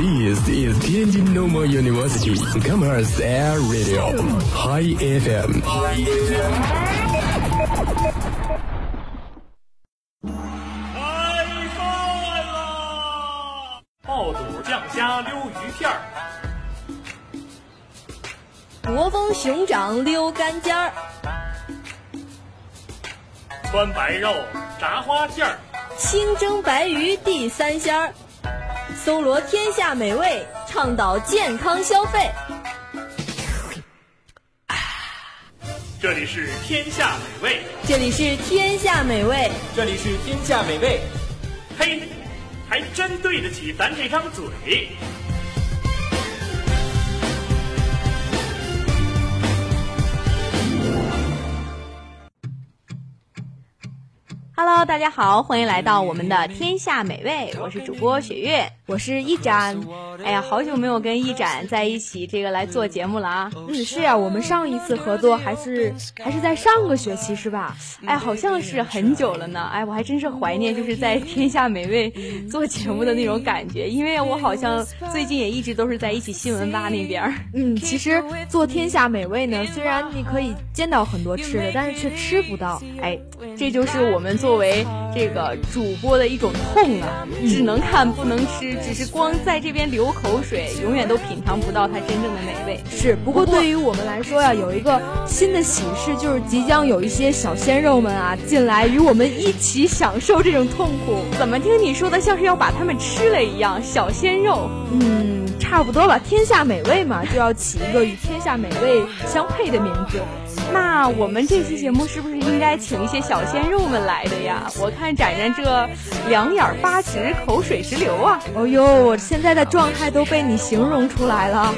This is Tianjin Normal University Commerce Air Radio High FM。开饭啦！爆肚酱虾溜鱼片儿，国风熊掌溜干尖儿，川白肉炸花馅儿，清蒸白鱼地三鲜儿，搜罗天下美味，倡导健康消费。这里是天下美味。这里是天下美味，这里是天下美味。嘿，还真对得起咱这张嘴。Hello，大家好，欢迎来到我们的天下美味，我是主播雪月。我是一展。哎呀，好久没有跟一展在一起这个来做节目了啊！嗯，是呀、我们上一次合作还是还是在上个学期是吧？哎，好像是很久了呢。哎，我还真是怀念就是在天下美味做节目的那种感觉，因为我好像最近也一直都是在一起新闻吧那边。嗯，其实做天下美味呢，虽然你可以见到很多吃的，但是却吃不到。哎，这就是我们作为这个主播的一种痛啊，只能看不能吃，只是光在这边流口水，永远都品尝不到它真正的美味。是，不过对于我们来说呀，有一个新的喜事，就是即将有一些小鲜肉们啊进来，与我们一起享受这种痛苦。怎么听你说的像是要把他们吃了一样？小鲜肉，嗯，差不多吧。天下美味嘛，就要起一个与天下美味相配的名字。那我们这期节目是不是应该请一些小鲜肉们来的呀？我看展展这两眼发直，口水直流啊！哦呦，我现在的状态都被你形容出来了。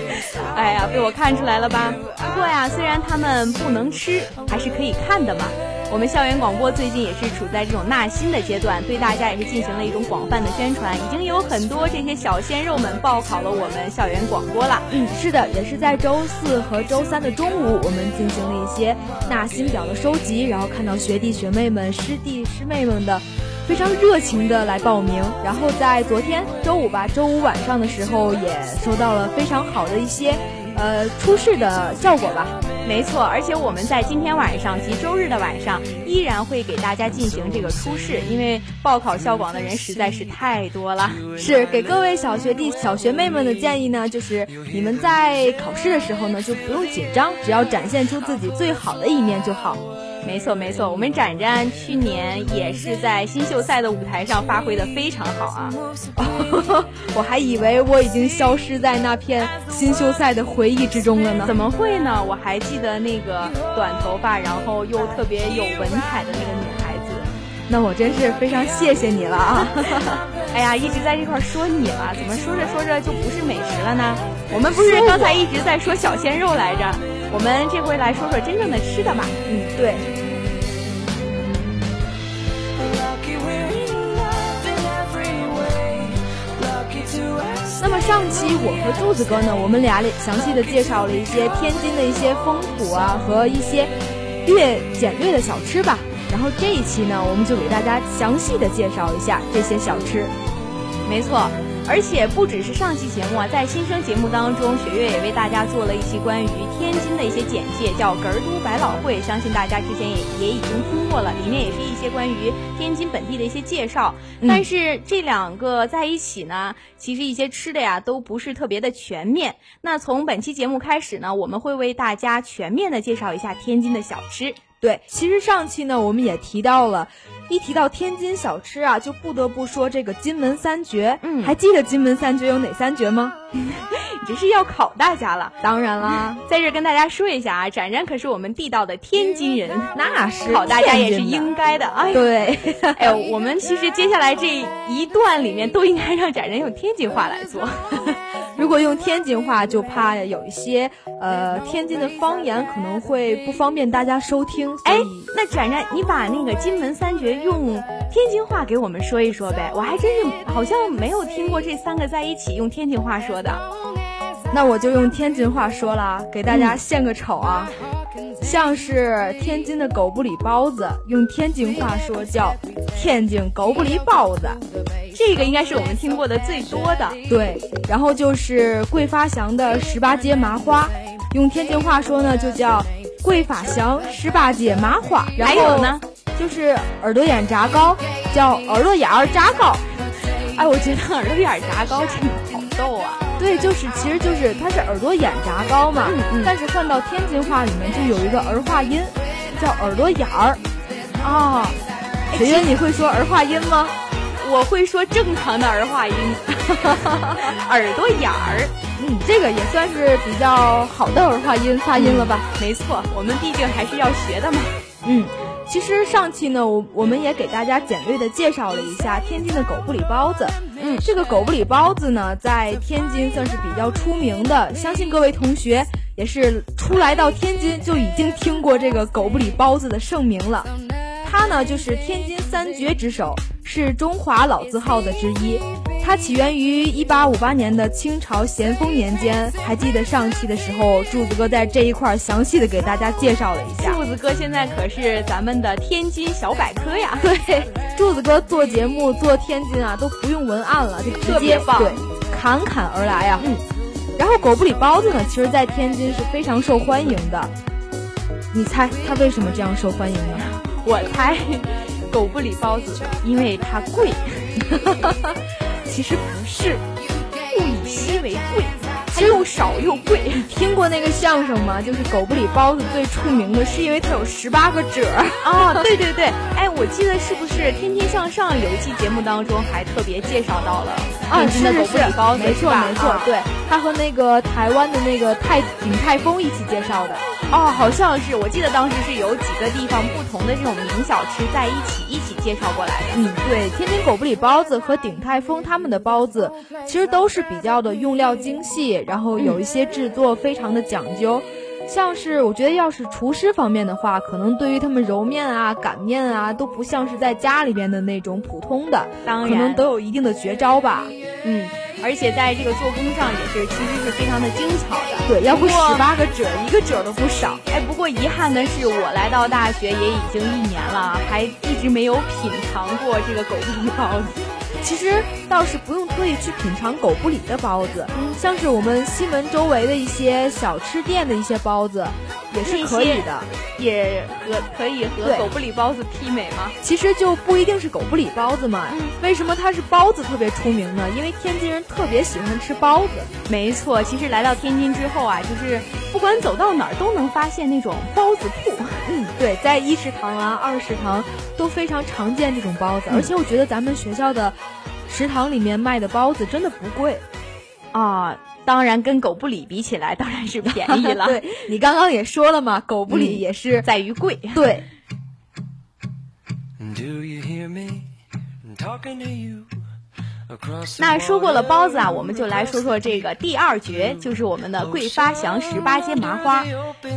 哎呀，被我看出来了吧？不过呀，虽然他们不能吃，还是可以看的嘛。我们校园广播最近也是处在这种纳新的阶段，对大家也是进行了一种广泛的宣传，已经有很多这些小鲜肉们报考了我们校园广播了。嗯，是的，也是在周四和周三的中午，我们进行了一些纳新表的收集，然后看到学弟学妹们、师弟师妹们的非常热情的来报名，然后在昨天周五吧，周五晚上的时候也收到了非常好的一些呃初试的效果吧。没错，而且我们在今天晚上及周日的晚上依然会给大家进行这个初试，因为报考校广的人实在是太多了。是给各位小学弟、小学妹们的建议呢，就是你们在考试的时候呢，就不用紧张，只要展现出自己最好的一面就好。没错没错，我们展展去年也是在新秀赛的舞台上发挥的非常好啊。我还以为我已经消失在那片新秀赛的回忆之中了呢。怎么会呢？我还记得那个短头发，然后又特别有文采的那个女孩子。那我真是非常谢谢你了啊！哎呀，一直在这块说你了，怎么说着说着就不是美食了呢？我们不是刚才一直在说小鲜肉来着？我们这回来说说真正的吃的吧。嗯，对。那么上期我和柱子哥呢，我们俩详细的介绍了一些天津的一些风土啊和一些略简略的小吃吧。然后这一期呢，我们就给大家详细的介绍一下这些小吃。没错，而且不只是上期节目啊，在新生节目当中，雪月也为大家做了一期关于天津的一些简介，叫“哏儿都百老汇”，相信大家之前也也已经听过了，里面也是一些关于天津本地的一些介绍。嗯但是这两个在一起呢，其实一些吃的呀都不是特别的全面。那从本期节目开始呢，我们会为大家全面的介绍一下天津的小吃。对，其实上期呢，我们也提到了，一提到天津小吃啊，就不得不说这个金门三绝。嗯还记得金门三绝有哪三绝吗？你这是要考大家了。当然啦，在这跟大家说一下啊，展展可是我们地道的天津人，那是考大家也是应该的。哎，对，哎呦，我们其实接下来这一段里面都应该让展展用天津话来做。如果用天津话，就怕有一些呃天津的方言可能会不方便大家收听。哎，那展展，你把那个金门三绝用天津话给我们说一说呗？我还真是好像没有听过这三个在一起用天津话说的。那我就用天津话说了，给大嗯家献个丑啊。像是天津的狗不理包子，用天津话说叫天津狗不理包子。这个应该是我们听过的最多的。对，然后就是桂发祥的十八街麻花，用天津话说呢，就叫桂发祥十八街麻花。然后呢，就是耳朵眼炸糕，叫耳朵眼儿炸糕。哎，我觉得耳朵眼炸糕真的好逗啊！对，就是，其实就是它是耳朵眼炸糕嘛，嗯嗯，但是换到天津话里面就有一个儿化音，叫耳朵眼儿。啊，雪云，你会说儿化音吗？我会说正常的儿化音，耳朵眼儿。嗯，这个也算是比较好的儿化音发音了吧？没错，我们毕竟还是要学的嘛。嗯。其实上期呢，我我们也给大家简略的介绍了一下天津的狗不理包子。嗯，这个狗不理包子呢，在天津算是比较出名的，相信各位同学也是初来到天津就已经听过这个狗不理包子的盛名了。它呢，就是天津三绝之首，是中华老字号的之一。它起源于一八五八年的清朝咸丰年间，还记得上期的时候，柱子哥在这一块详细的给大家介绍了一下。柱子哥现在可是咱们的天津小百科呀！对，柱子哥做节目做天津啊，都不用文案了，就直接对侃侃而来啊。嗯，然后狗不理包子呢，其实在天津是非常受欢迎的。你猜它为什么这样受欢迎呢？我猜，狗不理包子，因为它贵。其实不是，物以稀为贵，又少又贵。你 听过那个相声吗？就是狗不理包子最出名的是因为它有十八个褶儿啊！对对对，哎，我记得是不是《天天向上》有一期节目当中还特别介绍到了天津的狗不理包子？没错没错，对，他和那个台湾的那个泰鼎泰丰一起介绍的。哦，好像是，我记得当时是有几个地方不同的这种名小吃在一起一起介绍过来的。嗯，对，天津狗不理包子和鼎泰丰他们的包子，其实都是比较的用料精细，然后有一些制作非常的讲究。像是我觉得要是厨师方面的话，可能对于他们揉面啊、擀面啊，都不像是在家里边的那种普通的，当然可能都有一定的绝招吧。嗯。而且在这个做工上也是，其实是非常的精巧的。对，要不十八个褶，一个褶都不少。哎，不过遗憾的是，我来到大学也已经一年了，还一直没有品尝过这个狗不理包子。其实倒是不用特意去品尝狗不理的包子，像是我们西门周围的一些小吃店的一些包子。也是可以的，也和可以和狗不理包子媲美吗？其实就不一定是狗不理包子嘛。为什么它是包子特别出名呢？因为天津人特别喜欢吃包子。没错，其实来到天津之后啊，就是不管走到哪儿都能发现那种包子铺。嗯，对，在一食堂啊、二食堂都非常常见这种包子。而且我觉得咱们学校的食堂里面卖的包子真的不贵啊。当然，跟狗不理比起来，当然是便宜了。对你刚刚也说了嘛，狗不理也是在于贵。对。那说过了包子啊，我们就来说说这个第二绝，就是我们的桂发祥十八街麻花。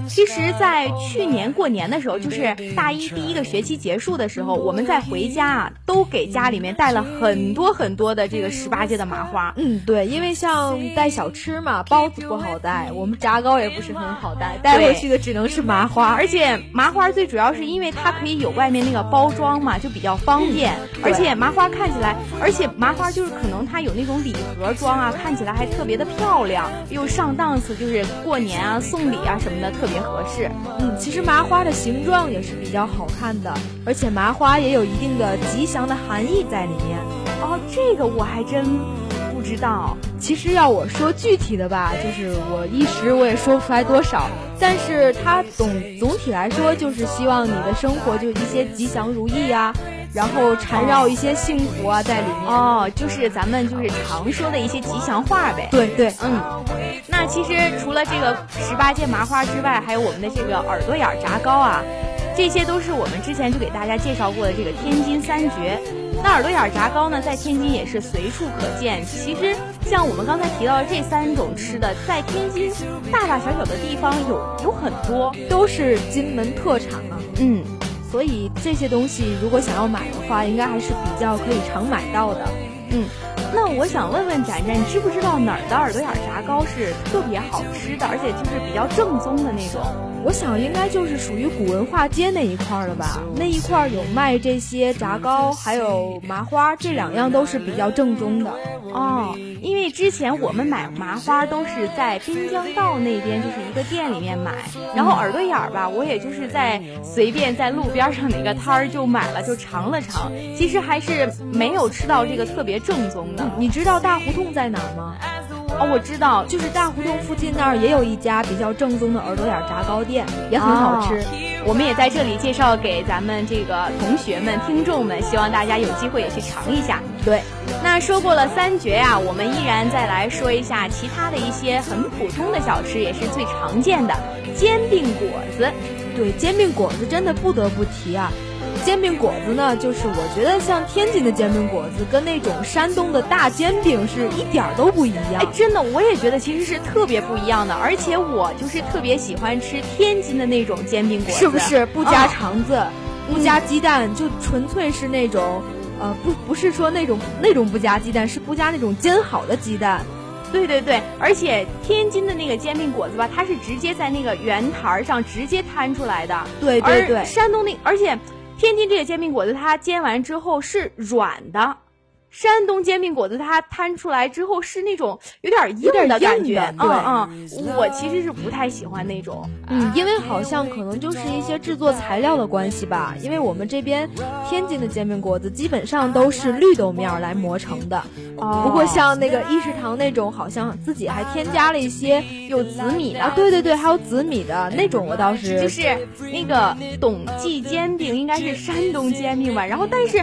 其实，在去年过年的时候，就是大一第一个学期结束的时候，我们在回家啊，都给家里面带了很多很多的这个十八街的麻花。嗯，对，因为像带小吃嘛，包子不好带，我们炸糕也不是很好带，带回去的只能是麻花。而且麻花最主要是因为它可以有外面那个包装嘛，就比较方便。而且麻花看起来，而且麻花就。就是可能它有那种礼盒装啊，看起来还特别的漂亮，又上档次，就是过年啊送礼啊什么的特别合适。嗯，其实麻花的形状也是比较好看的，而且麻花也有一定的吉祥的含义在里面。哦，这个我还真不知道。其实要我说具体的吧，就是我一时我也说不出来多少，但是它总总体来说就是希望你的生活就一些吉祥如意呀。然后缠绕一些幸福啊在里面哦，就是咱们就是常说的一些吉祥话呗。对对，嗯。那其实除了这个十八件麻花之外，还有我们的这个耳朵眼炸糕啊，这些都是我们之前就给大家介绍过的这个天津三绝。那耳朵眼炸糕呢，在天津也是随处可见。其实像我们刚才提到的这三种吃的，在天津大大小小的地方有有很多，都是金门特产啊。嗯。所以这些东西如果想要买的话，应该还是比较可以常买到的。嗯，那我想问问展展，你知不知道哪儿的耳朵眼炸糕是特别好吃的，而且就是比较正宗的那种？我想应该就是属于古文化街那一块儿了吧，那一块儿有卖这些炸糕，还有麻花，这两样都是比较正宗的。哦，因为之前我们买麻花都是在滨江道那边，就是一个店里面买，然后耳朵眼儿吧，我也就是在随便在路边上哪个摊儿就买了，就尝了尝，其实还是没有吃到这个特别正宗的。你知道大胡同在哪儿吗？哦，我知道，就是大胡同附近那儿也有一家比较正宗的耳朵眼炸糕店，也很好吃。我们也在这里介绍给咱们这个同学们、听众们，希望大家有机会也去尝一下。对，那说过了三绝呀，我们依然再来说一下其他的一些很普通的小吃，也是最常见的煎饼果子。对，煎饼果子真的不得不提啊。煎饼果子呢，就是我觉得像天津的煎饼果子跟那种山东的大煎饼是一点儿都不一样。哎，真的，我也觉得其实是特别不一样的。而且我就是特别喜欢吃天津的那种煎饼果子，是不是不加肠子，不加鸡蛋，就纯粹是那种，呃，不不是说那种那种不加鸡蛋，是不加那种煎好的鸡蛋。对对对，而且天津的那个煎饼果子吧，它是直接在那个圆台上直接摊出来的。对对对，山东那而且。天津这个煎饼果子，它煎完之后是软的。山东煎饼果子，它摊出来之后是那种有点硬的感觉，嗯，嗯，我其实是不太喜欢那种，嗯，因为好像可能就是一些制作材料的关系吧，因为我们这边天津的煎饼果子基本上都是绿豆面来磨成的，哦，不过像那个一食堂那种，好像自己还添加了一些有紫米的，对对对，还有紫米的那种，我倒是就是那个董记煎饼应该是山东煎饼吧，然后但是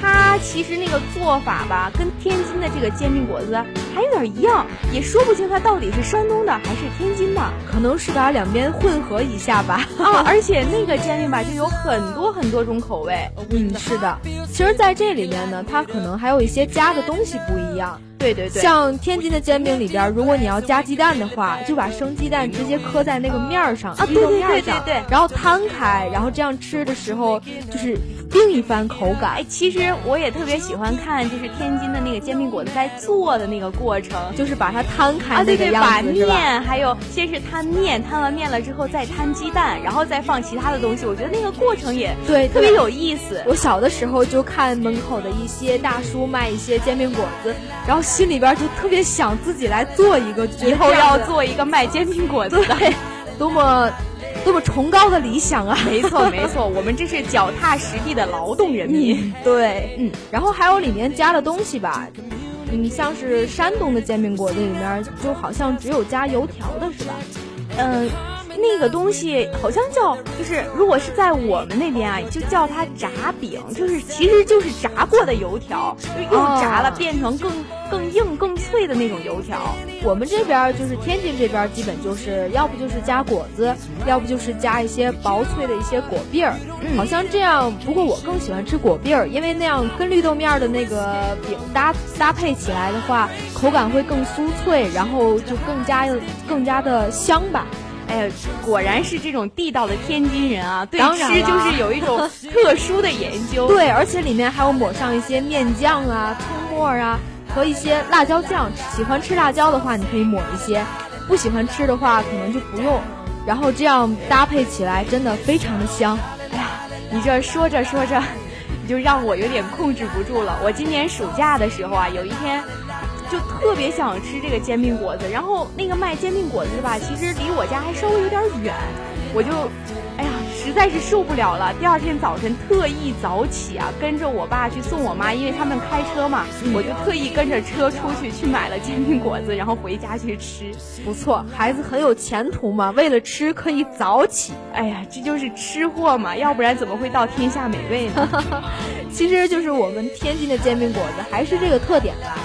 它其实那个做法。法吧，跟天津的这个煎饼果子还有点一样，也说不清它到底是山东的还是天津的，可能是把两边混合一下吧。啊 而且那个煎饼吧就有很多很多种口味。嗯，是的。其实，在这里面呢，它可能还有一些加的东西不一样。对对对，像天津的煎饼里边，如果你要加鸡蛋的话，就把生鸡蛋直接磕在那个面儿上，啊，对对对对对，然后摊开，然后这样吃的时候就是另一番口感。哎，其实我也特别喜欢看，就是天津的那个煎饼果子在做的那个过程，就是把它摊开啊，对对，把面还有先是摊面，摊完面了之后再摊鸡蛋，然后再放其他的东西，我觉得那个过程也对特别有意思。我小的时候就看门口的一些大叔卖一些煎饼果子，然后。心里边就特别想自己来做一个，以后要做一个卖煎饼果子的，多么多么崇高的理想啊！没错没错，我们这是脚踏实地的劳动人民。对，嗯，然后还有里面加的东西吧，嗯，像是山东的煎饼果子里面，就好像只有加油条的是吧？嗯。那个东西好像叫，就是如果是在我们那边啊，就叫它炸饼，就是其实就是炸过的油条，又炸了变成更更硬更脆的那种油条。我们这边就是天津这边，基本就是要不就是加果子，要不就是加一些薄脆的一些果篦儿，好像这样。不过我更喜欢吃果篦儿，因为那样跟绿豆面的那个饼搭搭配起来的话，口感会更酥脆，然后就更加更加的香吧。哎呀，果然是这种地道的天津人啊！对吃就是有一种 特殊的研究。对，而且里面还有抹上一些面酱啊、葱末啊和一些辣椒酱。喜欢吃辣椒的话，你可以抹一些；不喜欢吃的话，可能就不用。然后这样搭配起来，真的非常的香。哎呀，你这说着说着，你就让我有点控制不住了。我今年暑假的时候啊，有一天。就特别想吃这个煎饼果子，然后那个卖煎饼果子的吧，其实离我家还稍微有点远，我就，哎呀，实在是受不了了。第二天早晨特意早起啊，跟着我爸去送我妈，因为他们开车嘛，我就特意跟着车出去去买了煎饼果子，然后回家去吃。不错，孩子很有前途嘛，为了吃可以早起。哎呀，这就是吃货嘛，要不然怎么会到天下美味呢？其实就是我们天津的煎饼果子还是这个特点吧。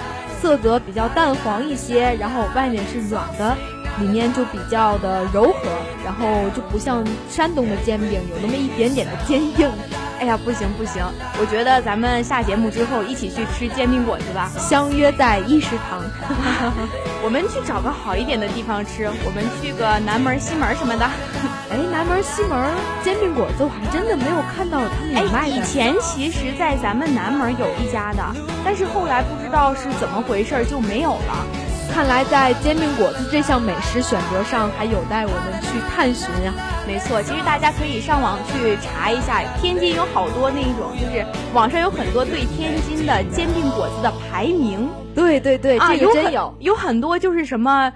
色泽比较淡黄一些，然后外面是软的，里面就比较的柔和，然后就不像山东的煎饼有那么一点点的 坚硬。哎呀，不行不行，我觉得咱们下节目之后一起去吃煎饼果子吧，相约在一食堂。我们去找个好一点的地方吃，我们去个南门、西门什么的。哎，南门、西门煎饼果子我还真的没有看到他们有卖的。以前其实，在咱们南门有一家的，但是后来不知道是怎么回事就没有了。看来在煎饼果子这项美食选择上，还有待我们去探寻呀。没错，其实大家可以上网去查一下，天津有好多那种，就是网上有很多对天津的煎饼果子的排名。对对对，这个真有，有很多就是什么。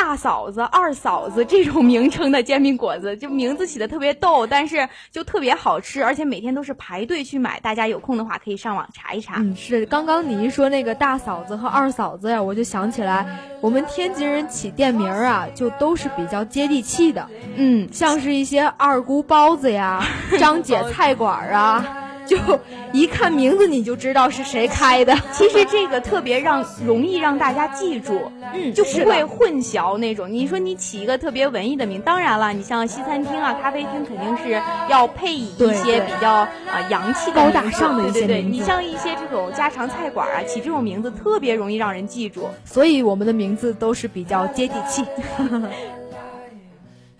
大嫂子、二嫂子这种名称的煎饼果子，就名字起的特别逗，但是就特别好吃，而且每天都是排队去买。大家有空的话可以上网查一查。嗯，是。刚刚你一说那个大嫂子和二嫂子呀，我就想起来，我们天津人起店名啊，就都是比较接地气的。嗯，像是一些二姑包子呀、张姐菜馆啊。就一看名字你就知道是谁开的。其实这个特别让容易让大家记住，嗯，就不会混淆那种。你说你起一个特别文艺的名，当然了，你像西餐厅啊、咖啡厅肯定是要配以一些比较啊洋气、高大上的一些对对，你像一些这种家常菜馆啊，起这种名字特别容易让人记住。所以我们的名字都是比较接地气。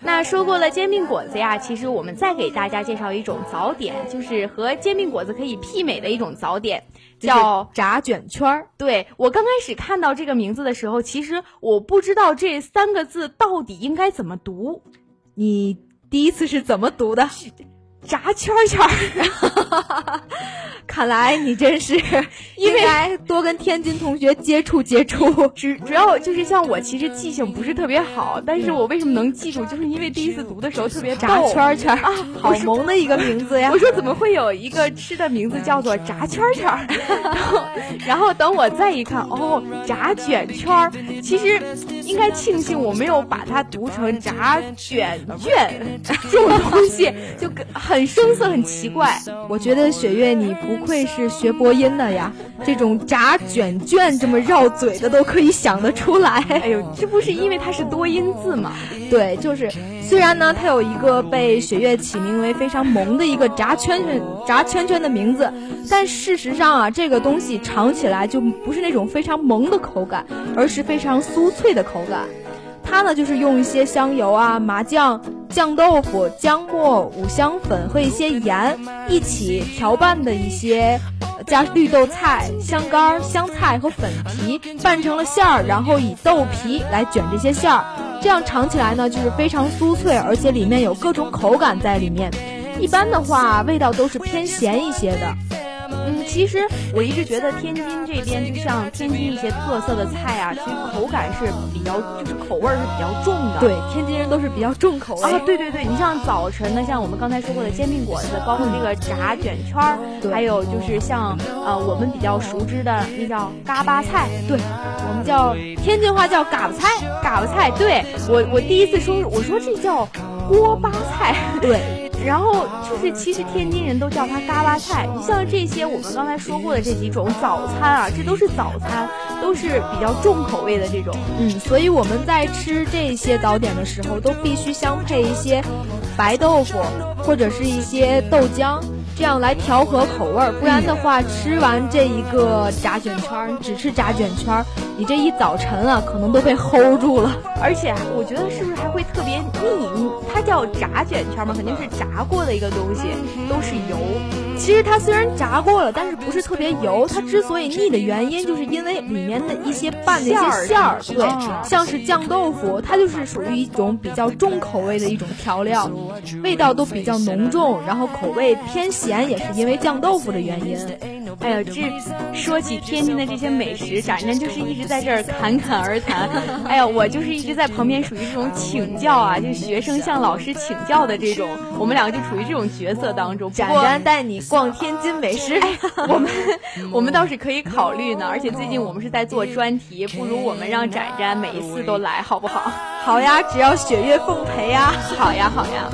那说过了煎饼果子呀，其实我们再给大家介绍一种早点，就是和煎饼果子可以媲美的一种早点，叫炸卷圈儿。对我刚开始看到这个名字的时候，其实我不知道这三个字到底应该怎么读。你第一次是怎么读的？炸圈圈儿，看来你真是 应该多跟天津同学接触接触。主主要就是像我，其实记性不是特别好，但是我为什么能记住，就是因为第一次读的时候特别炸圈圈啊，好萌的一个名字呀！我说怎么会有一个吃的名字叫做炸圈圈？然后，然后等我再一看，哦，炸卷圈儿，其实应该庆幸我没有把它读成炸卷卷这种东西，就跟。很生涩，很奇怪。我觉得雪月，你不愧是学播音的呀，这种炸卷卷这么绕嘴的都可以想得出来。哎呦，这不是因为它是多音字吗？对，就是虽然呢，它有一个被雪月起名为非常萌的一个炸圈圈、炸圈圈的名字，但事实上啊，这个东西尝起来就不是那种非常萌的口感，而是非常酥脆的口感。它呢，就是用一些香油啊、麻酱、酱豆腐、姜末、五香粉和一些盐一起调拌的一些，加绿豆菜、香干、香菜和粉皮拌成了馅儿，然后以豆皮来卷这些馅儿，这样尝起来呢，就是非常酥脆，而且里面有各种口感在里面。一般的话，味道都是偏咸一些的。嗯，其实我一直觉得天津这边就像天津一些特色的菜啊，其实口感是比较，就是口味是比较重的。对，天津人都是比较重口味啊。对对对，你像早晨的，像我们刚才说过的煎饼果子，包括这个炸卷圈儿，还有就是像呃我们比较熟知的那叫嘎巴菜，对，我们叫天津话叫嘎巴菜，嘎巴菜。对我我第一次说，我说这叫锅巴菜，对。然后就是，其实天津人都叫它嘎巴菜。你像这些我们刚才说过的这几种早餐啊，这都是早餐，都是比较重口味的这种。嗯，所以我们在吃这些早点的时候，都必须相配一些白豆腐或者是一些豆浆。这样来调和口味儿，不然的话，吃完这一个炸卷圈儿，只吃炸卷圈儿，你这一早晨啊，可能都被齁住了。而且我觉得是不是还会特别腻？它叫炸卷圈嘛，肯定是炸过的一个东西，都是油。其实它虽然炸过了，但是不是特别油。它之所以腻的原因，就是因为里面的一些拌的一些馅儿，对，像是酱豆腐，它就是属于一种比较重口味的一种调料，味道都比较浓重，然后口味偏咸，也是因为酱豆腐的原因。哎呀，这说起天津的这些美食，展展就是一直在这儿侃侃而谈。哎呀，我就是一直在旁边属于这种请教啊，就学生向老师请教的这种，我们两个就处于这种角色当中。展展带你逛天津美食，我们我们倒是可以考虑呢。而且最近我们是在做专题，不如我们让展展每一次都来，好不好？好呀，只要雪月奉陪呀。好呀，好呀。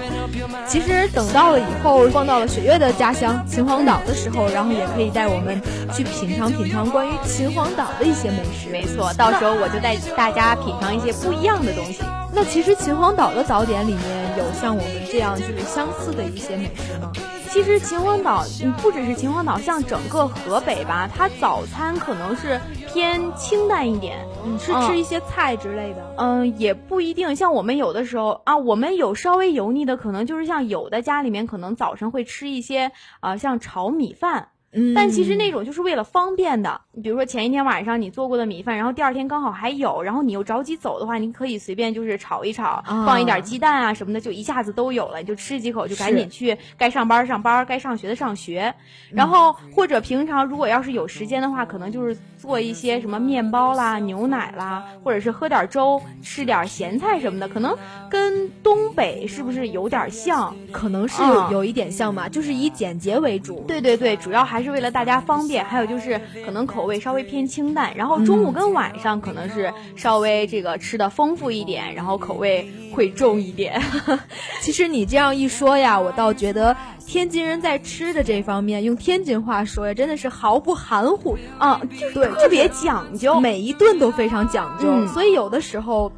其实等到了以后，逛到了雪月的家乡秦皇岛的时候，然后也可以带我们去品尝品尝关于秦皇岛的一些美食。没错，到时候我就带大家品尝一些不一样的东西。那其实秦皇岛的早点里面有像我们这样就是相似的一些美食吗？其实秦皇岛，嗯，不只是秦皇岛，像整个河北吧，它早餐可能是偏清淡一点，嗯，是吃一些菜之类的。嗯，也不一定。像我们有的时候啊，我们有稍微油腻的，可能就是像有的家里面可能早晨会吃一些啊，像炒米饭。但其实那种就是为了方便的，比如说前一天晚上你做过的米饭，然后第二天刚好还有，然后你又着急走的话，你可以随便就是炒一炒，放一点鸡蛋啊什么的，就一下子都有了，你就吃几口就赶紧去该上班上班，该上学的上学。然后或者平常如果要是有时间的话，可能就是做一些什么面包啦、牛奶啦，或者是喝点粥，吃点咸菜什么的，可能跟东北是不是有点像？可能是有有一点像吧，就是以简洁为主。对对对，主要还是。是为了大家方便，还有就是可能口味稍微偏清淡，然后中午跟晚上可能是稍微这个吃的丰富一点，然后口味会重一点。其实你这样一说呀，我倒觉得天津人在吃的这方面，用天津话说呀，真的是毫不含糊啊，对，特别讲究，每一顿都非常讲究，所以有的时候。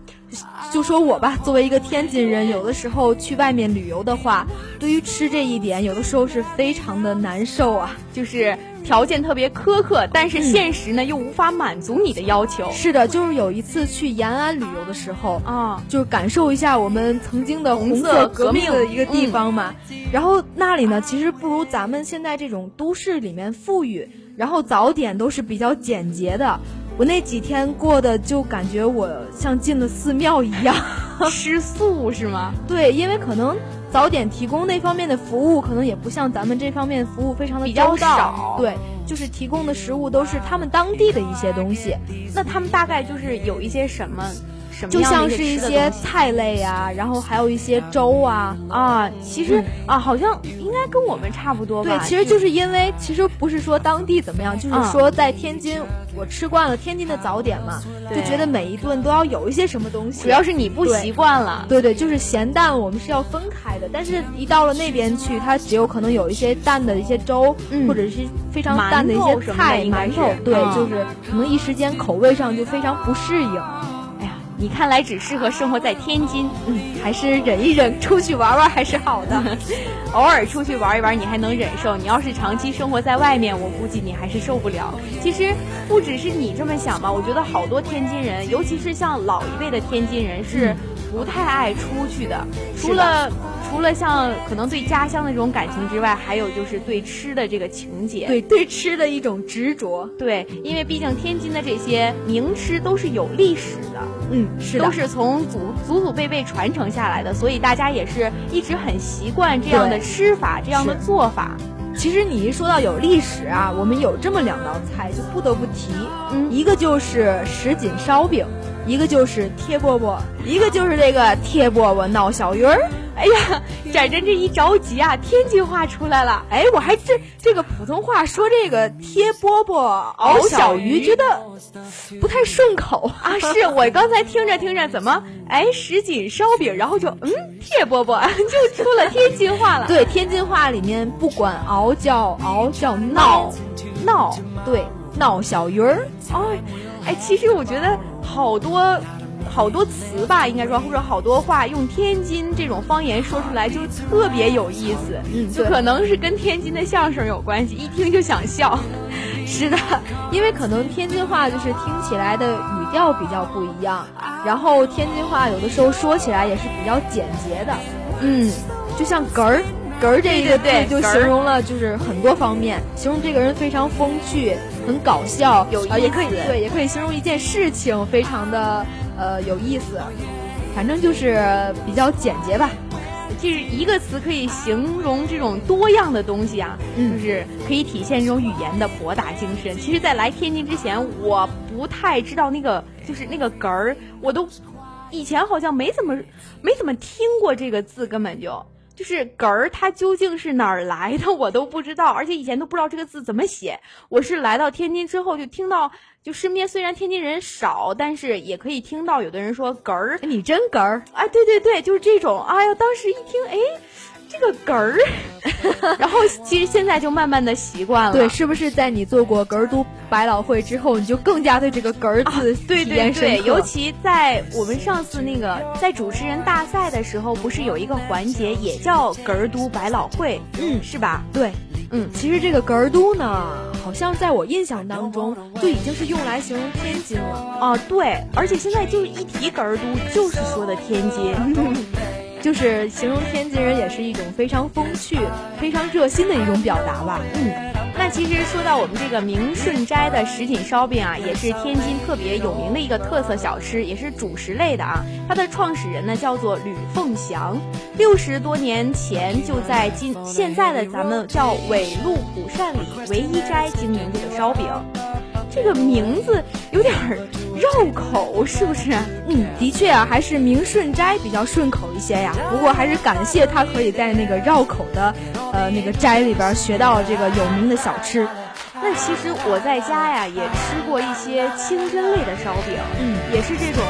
就说我吧，作为一个天津人，有的时候去外面旅游的话，对于吃这一点，有的时候是非常的难受啊。就是条件特别苛刻，但是现实呢又无法满足你的要求。是的，就是有一次去延安旅游的时候啊，就是感受一下我们曾经的红色革命的一个地方嘛。然后那里呢，其实不如咱们现在这种都市里面富裕，然后早点都是比较简洁的。我那几天过的就感觉我像进了寺庙一样，吃素是吗？对，因为可能早点提供那方面的服务，可能也不像咱们这方面服务非常的周到。对，就是提供的食物都是他们当地的一些东西。那他们大概就是有一些什么？就像是一些菜类啊，然后还有一些粥啊啊，其实啊，好像应该跟我们差不多吧。对，其实就是因为其实不是说当地怎么样，就是说在天津，我吃惯了天津的早点嘛，就觉得每一顿都要有一些什么东西。主要是你不习惯了。对对，就是咸淡我们是要分开的，但是一到了那边去，它只有可能有一些淡的一些粥，或者是非常淡的一些菜馒头，对，就是可能一时间口味上就非常不适应。你看来只适合生活在天津，嗯，还是忍一忍，出去玩玩还是好的。偶尔出去玩一玩，你还能忍受；你要是长期生活在外面，我估计你还是受不了。其实不只是你这么想吧，我觉得好多天津人，尤其是像老一辈的天津人，是不太爱出去的，除了。除了像可能对家乡的这种感情之外，还有就是对吃的这个情节，对对吃的一种执着。对，因为毕竟天津的这些名吃都是有历史的，嗯，是的。都是从祖祖祖辈辈传承下来的，所以大家也是一直很习惯这样的吃法，这样的做法。其实你一说到有历史啊，我们有这么两道菜就不得不提，嗯，一个就是什锦烧饼，一个就是贴饽饽，一个就是这个贴饽饽闹小鱼儿。哎呀，展展这一着急啊，天津话出来了。哎，我还这这个普通话说这个贴饽饽熬小鱼，觉得不太顺口啊。是我刚才听着听着，怎么哎什锦烧饼，然后就嗯贴饽饽 就出了天津话了。对，天津话里面不管熬叫熬叫闹 闹，对闹小鱼儿。哎哎，其实我觉得好多。好多词吧，应该说或者好多话，用天津这种方言说出来就特别有意思。嗯，就可能是跟天津的相声有关系，一听就想笑。是的，因为可能天津话就是听起来的语调比较不一样，然后天津话有的时候说起来也是比较简洁的。嗯，就像“哏儿”“哏儿”这一个字就形容了就是很多方面，形容这个人非常风趣、很搞笑，有也可以对，也可以形容一件事情非常的。呃，有意思，反正就是比较简洁吧。就是一个词可以形容这种多样的东西啊，就是可以体现这种语言的博大精深。其实，在来天津之前，我不太知道那个就是那个哏儿，我都以前好像没怎么没怎么听过这个字，根本就。就是“哏儿”，它究竟是哪儿来的，我都不知道，而且以前都不知道这个字怎么写。我是来到天津之后，就听到，就身边虽然天津人少，但是也可以听到有的人说“哏儿”，你真哏儿，哎，对对对，就是这种。哎呀，当时一听，哎，这个哏儿。然后其实现在就慢慢的习惯了。对，是不是在你做过哏儿都百老汇之后，你就更加对这个哏儿字对对对，尤其在我们上次那个在主持人大赛的时候，不是有一个环节也叫哏儿都百老汇，嗯，是吧？对，嗯，其实这个哏儿都呢，好像在我印象当中就已经是用来形容天津了啊。对，而且现在就一提哏儿都，就是说的天津。就是形容天津人也是一种非常风趣、非常热心的一种表达吧。嗯，那其实说到我们这个明顺斋的什锦烧饼啊，也是天津特别有名的一个特色小吃，也是主食类的啊。它的创始人呢叫做吕凤祥，六十多年前就在今现在的咱们叫纬路古善里唯一斋经营这个烧饼。这个名字有点绕口，是不是？嗯，的确啊，还是明顺斋比较顺口一些呀。不过还是感谢他可以在那个绕口的，呃，那个斋里边学到了这个有名的小吃。那其实我在家呀也吃过一些清真类的烧饼，嗯，也是这种，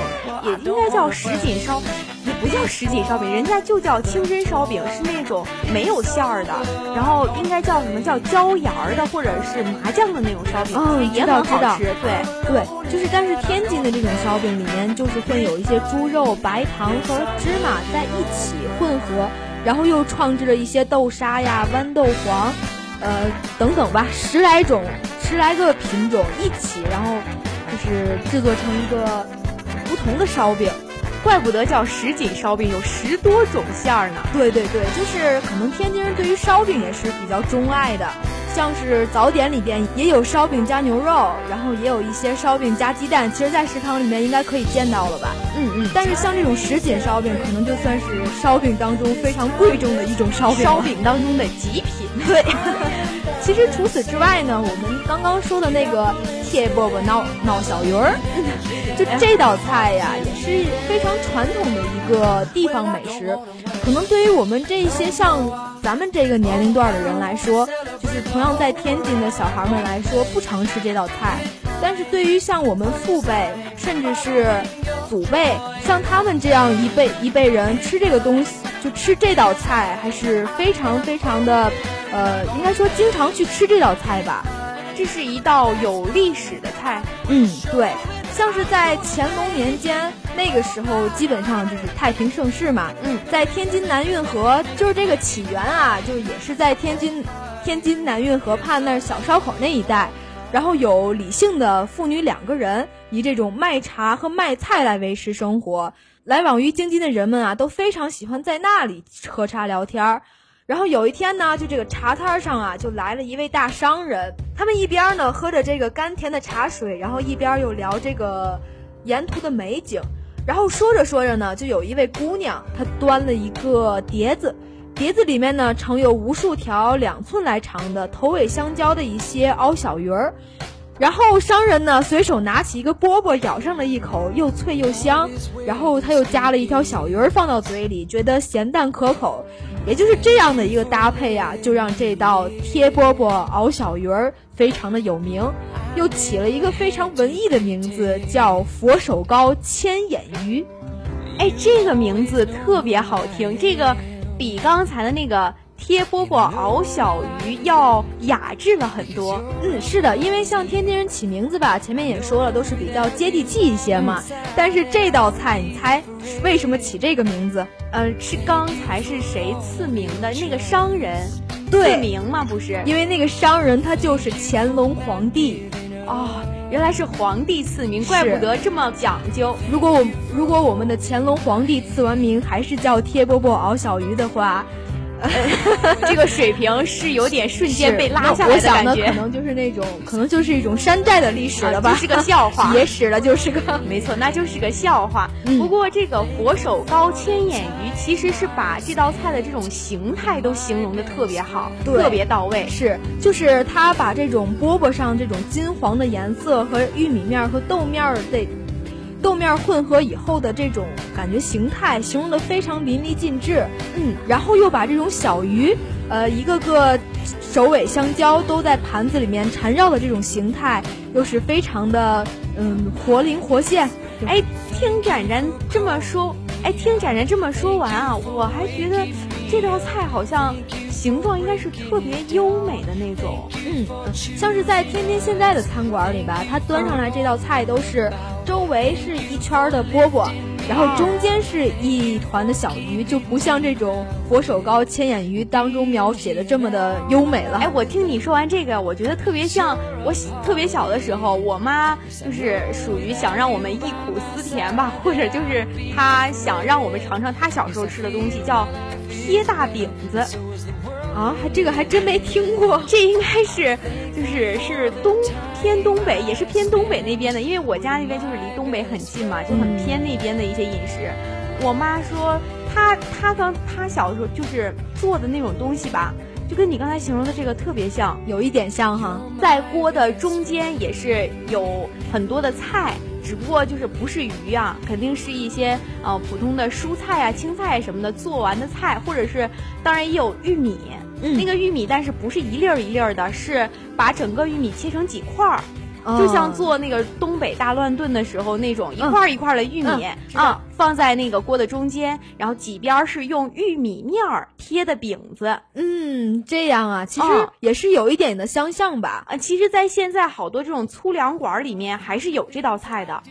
也应该叫什锦烧，也不叫什锦烧饼，人家就叫清真烧饼，是那种没有馅儿的，然后应该叫什么叫椒盐儿的或者是麻酱的那种烧饼，哦，也很好吃，对对，就是但是天津的这种烧饼里面就是会有一些猪肉、白糖和芝麻在一起混合，然后又创制了一些豆沙呀、豌豆黄。呃，等等吧，十来种，十来个品种一起，然后就是制作成一个不同的烧饼，怪不得叫什锦烧饼，有十多种馅儿呢。对对对，就是可能天津人对于烧饼也是比较钟爱的，像是早点里边也有烧饼加牛肉，然后也有一些烧饼加鸡蛋，其实，在食堂里面应该可以见到了吧？嗯嗯。但是像这种什锦烧饼，可能就算是烧饼当中非常贵重的一种烧饼，烧饼当中的极品。对。其实除此之外呢，我们刚刚说的那个铁饽饽闹闹小鱼儿，就这道菜呀，也是非常传统的一个地方美食。可能对于我们这些像咱们这个年龄段的人来说，就是同样在天津的小孩们来说，不常吃这道菜。但是对于像我们父辈，甚至是祖辈，像他们这样一辈一辈人吃这个东西，就吃这道菜，还是非常非常的。呃，应该说经常去吃这道菜吧，这是一道有历史的菜。嗯，对，像是在乾隆年间那个时候，基本上就是太平盛世嘛。嗯，在天津南运河，就是这个起源啊，就也是在天津天津南运河畔那儿小烧烤那一带。然后有李姓的妇女两个人，以这种卖茶和卖菜来维持生活。来往于京津的人们啊，都非常喜欢在那里喝茶聊天儿。然后有一天呢，就这个茶摊上啊，就来了一位大商人。他们一边呢喝着这个甘甜的茶水，然后一边又聊这个沿途的美景。然后说着说着呢，就有一位姑娘，她端了一个碟子，碟子里面呢盛有无数条两寸来长的头尾相交的一些凹小鱼儿。然后商人呢随手拿起一个饽饽，咬上了一口，又脆又香。然后他又夹了一条小鱼儿放到嘴里，觉得咸淡可口。也就是这样的一个搭配呀，就让这道贴饽饽熬小鱼儿非常的有名，又起了一个非常文艺的名字，叫佛手糕千眼鱼。哎，这个名字特别好听，这个比刚才的那个。贴饽饽熬小鱼要雅致了很多，嗯，是的，因为像天津人起名字吧，前面也说了，都是比较接地气一些嘛。但是这道菜，你猜为什么起这个名字？呃，是刚才是谁赐名的？那个商人赐名吗？不是，因为那个商人他就是乾隆皇帝。哦，原来是皇帝赐名，怪不得这么讲究。如果我如果我们的乾隆皇帝赐完名还是叫贴饽饽熬小鱼的话。这个水平是有点瞬间被拉下来的感觉，可能就是那种，可能就是一种山寨的历史了吧，就是个笑话，野史了，就是个，没错，那就是个笑话。不过这个佛手糕千眼鱼其实是把这道菜的这种形态都形容的特别好，特别到位。是，就是他把这种饽饽上这种金黄的颜色和玉米面和豆面的。豆面混合以后的这种感觉形态，形容的非常淋漓尽致。嗯，然后又把这种小鱼，呃，一个个首尾相交，都在盘子里面缠绕的这种形态，又是非常的嗯活灵活现。哎，听展展这么说，哎，听展展这么说完啊，我还觉得这道菜好像形状应该是特别优美的那种。嗯，像是在天津现在的餐馆里吧，它端上来这道菜都是周围是一圈的饽饽。然后中间是一团的小鱼，就不像这种佛手糕、千眼鱼当中描写的这么的优美了。哎，我听你说完这个，我觉得特别像我特别小的时候，我妈就是属于想让我们忆苦思甜吧，或者就是她想让我们尝尝她小时候吃的东西，叫贴大饼子。啊，还这个还真没听过，这应该是，就是是东偏东北，也是偏东北那边的，因为我家那边就是离东北很近嘛，就很偏那边的一些饮食。我妈说，她她刚她小的时候就是做的那种东西吧，就跟你刚才形容的这个特别像，有一点像哈，在锅的中间也是有很多的菜，只不过就是不是鱼啊，肯定是一些呃普通的蔬菜啊、青菜什么的做完的菜，或者是当然也有玉米。那个玉米，但是不是一粒儿一粒儿的，是把整个玉米切成几块儿，就像做那个东北大乱炖的时候那种一块儿一块儿的玉米啊，放在那个锅的中间，然后几边是用玉米面儿贴的饼子。嗯，这样啊，其实也是有一点的相像吧。啊，其实，在现在好多这种粗粮馆里面，还是有这道菜的。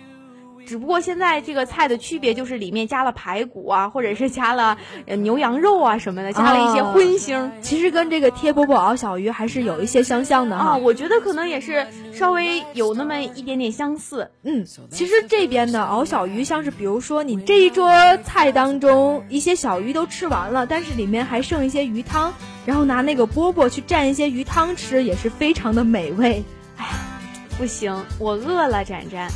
只不过现在这个菜的区别就是里面加了排骨啊，或者是加了牛羊肉啊什么的，加了一些荤腥。其实跟这个贴饽饽熬小鱼还是有一些相像的啊。我觉得可能也是稍微有那么一点点相似。嗯，其实这边的熬小鱼，像是比如说你这一桌菜当中一些小鱼都吃完了，但是里面还剩一些鱼汤，然后拿那个饽饽去蘸一些鱼汤吃，也是非常的美味。哎呀，不行，我饿了，展展。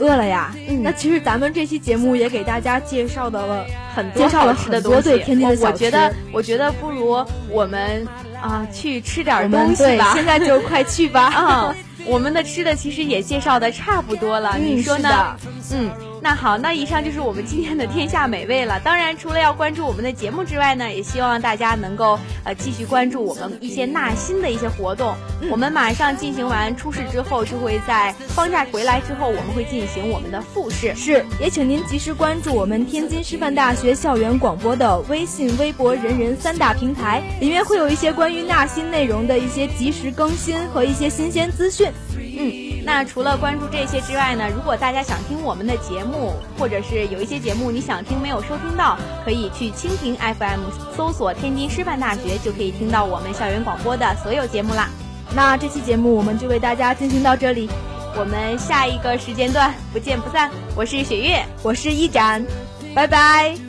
饿了呀，那其实咱们这期节目也给大家介绍到了很多介绍了很多对天津的小吃。我觉得，我觉得不如我们啊去吃点东西吧。现在就快去吧。嗯，我们的吃的其实也介绍的差不多了，你说呢？嗯。那好，那以上就是我们今天的天下美味了。当然，除了要关注我们的节目之外呢，也希望大家能够呃继续关注我们一些纳新的一些活动。我们马上进行完初试之后，就会在放假回来之后，我们会进行我们的复试。是，也请您及时关注我们天津师范大学校园广播的微信、微博、人人三大平台，里面会有一些关于纳新内容的一些及时更新和一些新鲜资讯。嗯。那除了关注这些之外呢？如果大家想听我们的节目，或者是有一些节目你想听没有收听到，可以去蜻蜓 FM 搜索天津师范大学，就可以听到我们校园广播的所有节目啦。那这期节目我们就为大家进行到这里，我们下一个时间段不见不散。我是雪月，我是一展，拜拜。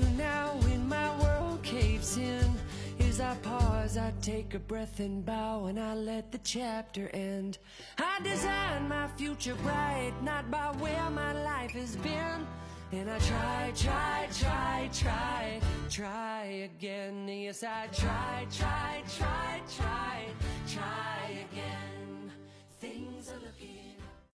Take a breath and bow and I let the chapter end. I design my future bright, not by where my life has been. And I try, try, try, try, try again. Yes, I try, try, try, try, try again. Things are looking